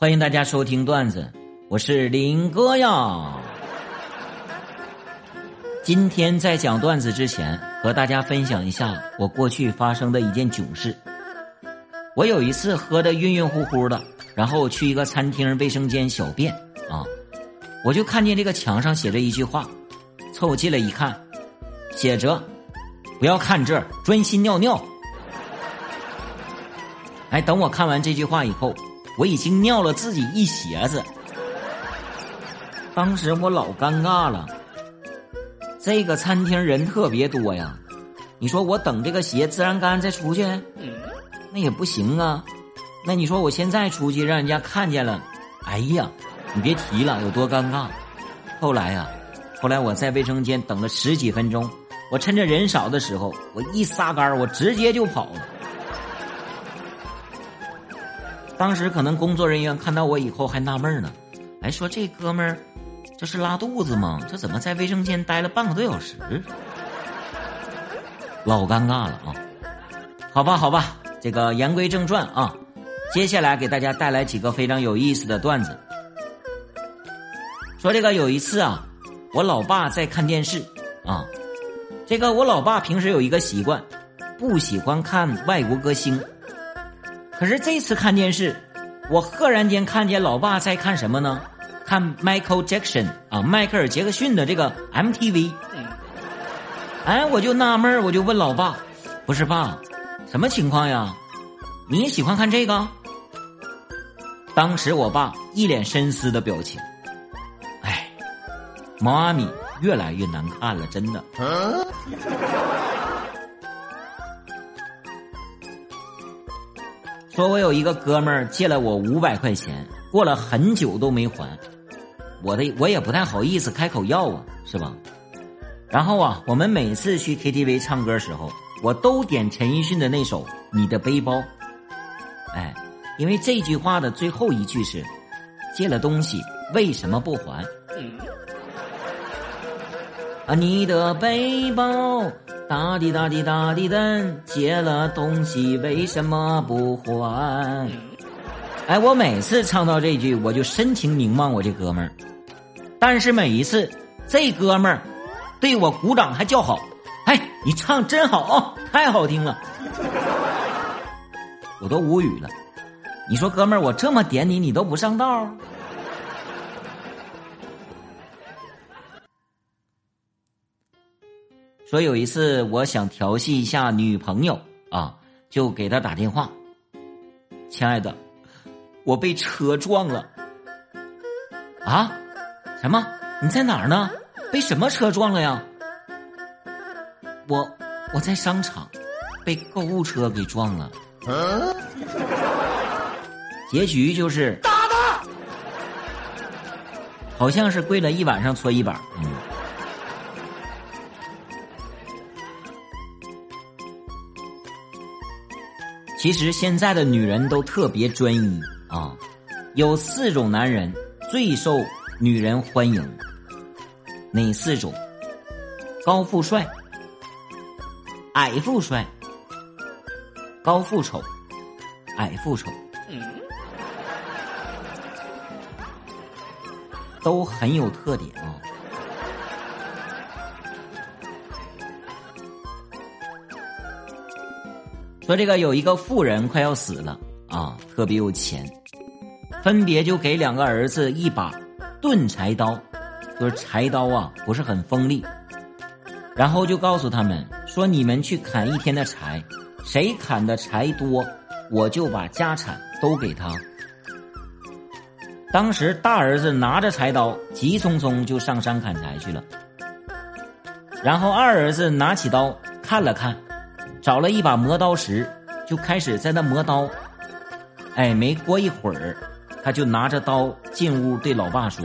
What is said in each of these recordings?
欢迎大家收听段子，我是林哥呀。今天在讲段子之前，和大家分享一下我过去发生的一件囧事。我有一次喝的晕晕乎乎的，然后去一个餐厅卫生间小便啊，我就看见这个墙上写着一句话，凑近了一看，写着“不要看这儿，专心尿尿”。哎，等我看完这句话以后，我已经尿了自己一鞋子。当时我老尴尬了，这个餐厅人特别多呀，你说我等这个鞋自然干再出去，那也不行啊。那你说我现在出去让人家看见了，哎呀，你别提了，有多尴尬。后来呀，后来我在卫生间等了十几分钟，我趁着人少的时候，我一撒杆我直接就跑了。当时可能工作人员看到我以后还纳闷呢，哎，说这哥们儿这是拉肚子吗？这怎么在卫生间待了半个多小时？老尴尬了啊！好吧，好吧，这个言归正传啊，接下来给大家带来几个非常有意思的段子。说这个有一次啊，我老爸在看电视啊，这个我老爸平时有一个习惯，不喜欢看外国歌星。可是这次看电视，我赫然间看见老爸在看什么呢？看 Michael Jackson 啊，迈克尔·杰克逊的这个 MTV。哎，我就纳闷我就问老爸：“不是爸，什么情况呀？你也喜欢看这个？”当时我爸一脸深思的表情：“哎，妈咪越来越难看了，真的。”说我有一个哥们儿借了我五百块钱，过了很久都没还，我的我也不太好意思开口要啊，是吧？然后啊，我们每次去 KTV 唱歌时候，我都点陈奕迅的那首《你的背包》。哎，因为这句话的最后一句是“借了东西为什么不还？”啊，你的背包。哒滴哒滴哒滴噔，借了东西为什么不还？哎，我每次唱到这句，我就深情凝望我这哥们儿。但是每一次，这哥们儿对我鼓掌还叫好。哎，你唱真好，太好听了，我都无语了。你说哥们儿，我这么点你，你都不上道？说有一次我想调戏一下女朋友啊，就给她打电话。亲爱的，我被车撞了。啊？什么？你在哪儿呢？被什么车撞了呀？我我在商场，被购物车给撞了。结局就是打他，好像是跪了一晚上搓衣板。嗯。其实现在的女人都特别专一啊，有四种男人最受女人欢迎，哪四种？高富帅、矮富帅、高富丑、矮富丑，都很有特点啊。说这个有一个富人快要死了啊，特别有钱，分别就给两个儿子一把钝柴刀，就是柴刀啊不是很锋利，然后就告诉他们说：“你们去砍一天的柴，谁砍的柴多，我就把家产都给他。”当时大儿子拿着柴刀，急匆匆就上山砍柴去了，然后二儿子拿起刀看了看。找了一把磨刀石，就开始在那磨刀。哎，没过一会儿，他就拿着刀进屋，对老爸说：“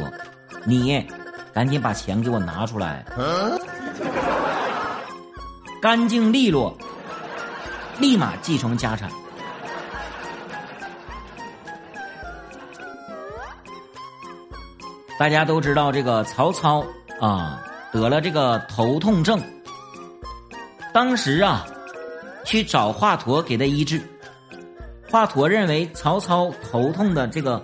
你赶紧把钱给我拿出来，干净利落，立马继承家产。”大家都知道，这个曹操啊得了这个头痛症，当时啊。去找华佗给他医治，华佗认为曹操头痛的这个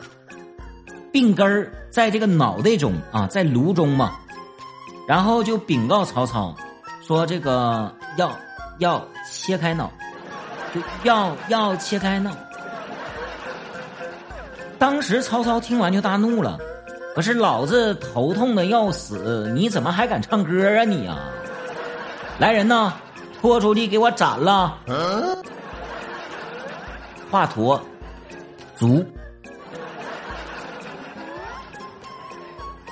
病根儿在这个脑袋中啊，在颅中嘛，然后就禀告曹操，说这个要要切开脑，就要要切开脑。当时曹操听完就大怒了，可是老子头痛的要死，你怎么还敢唱歌啊你啊？来人呐，拖出去给我斩了！华佗，卒。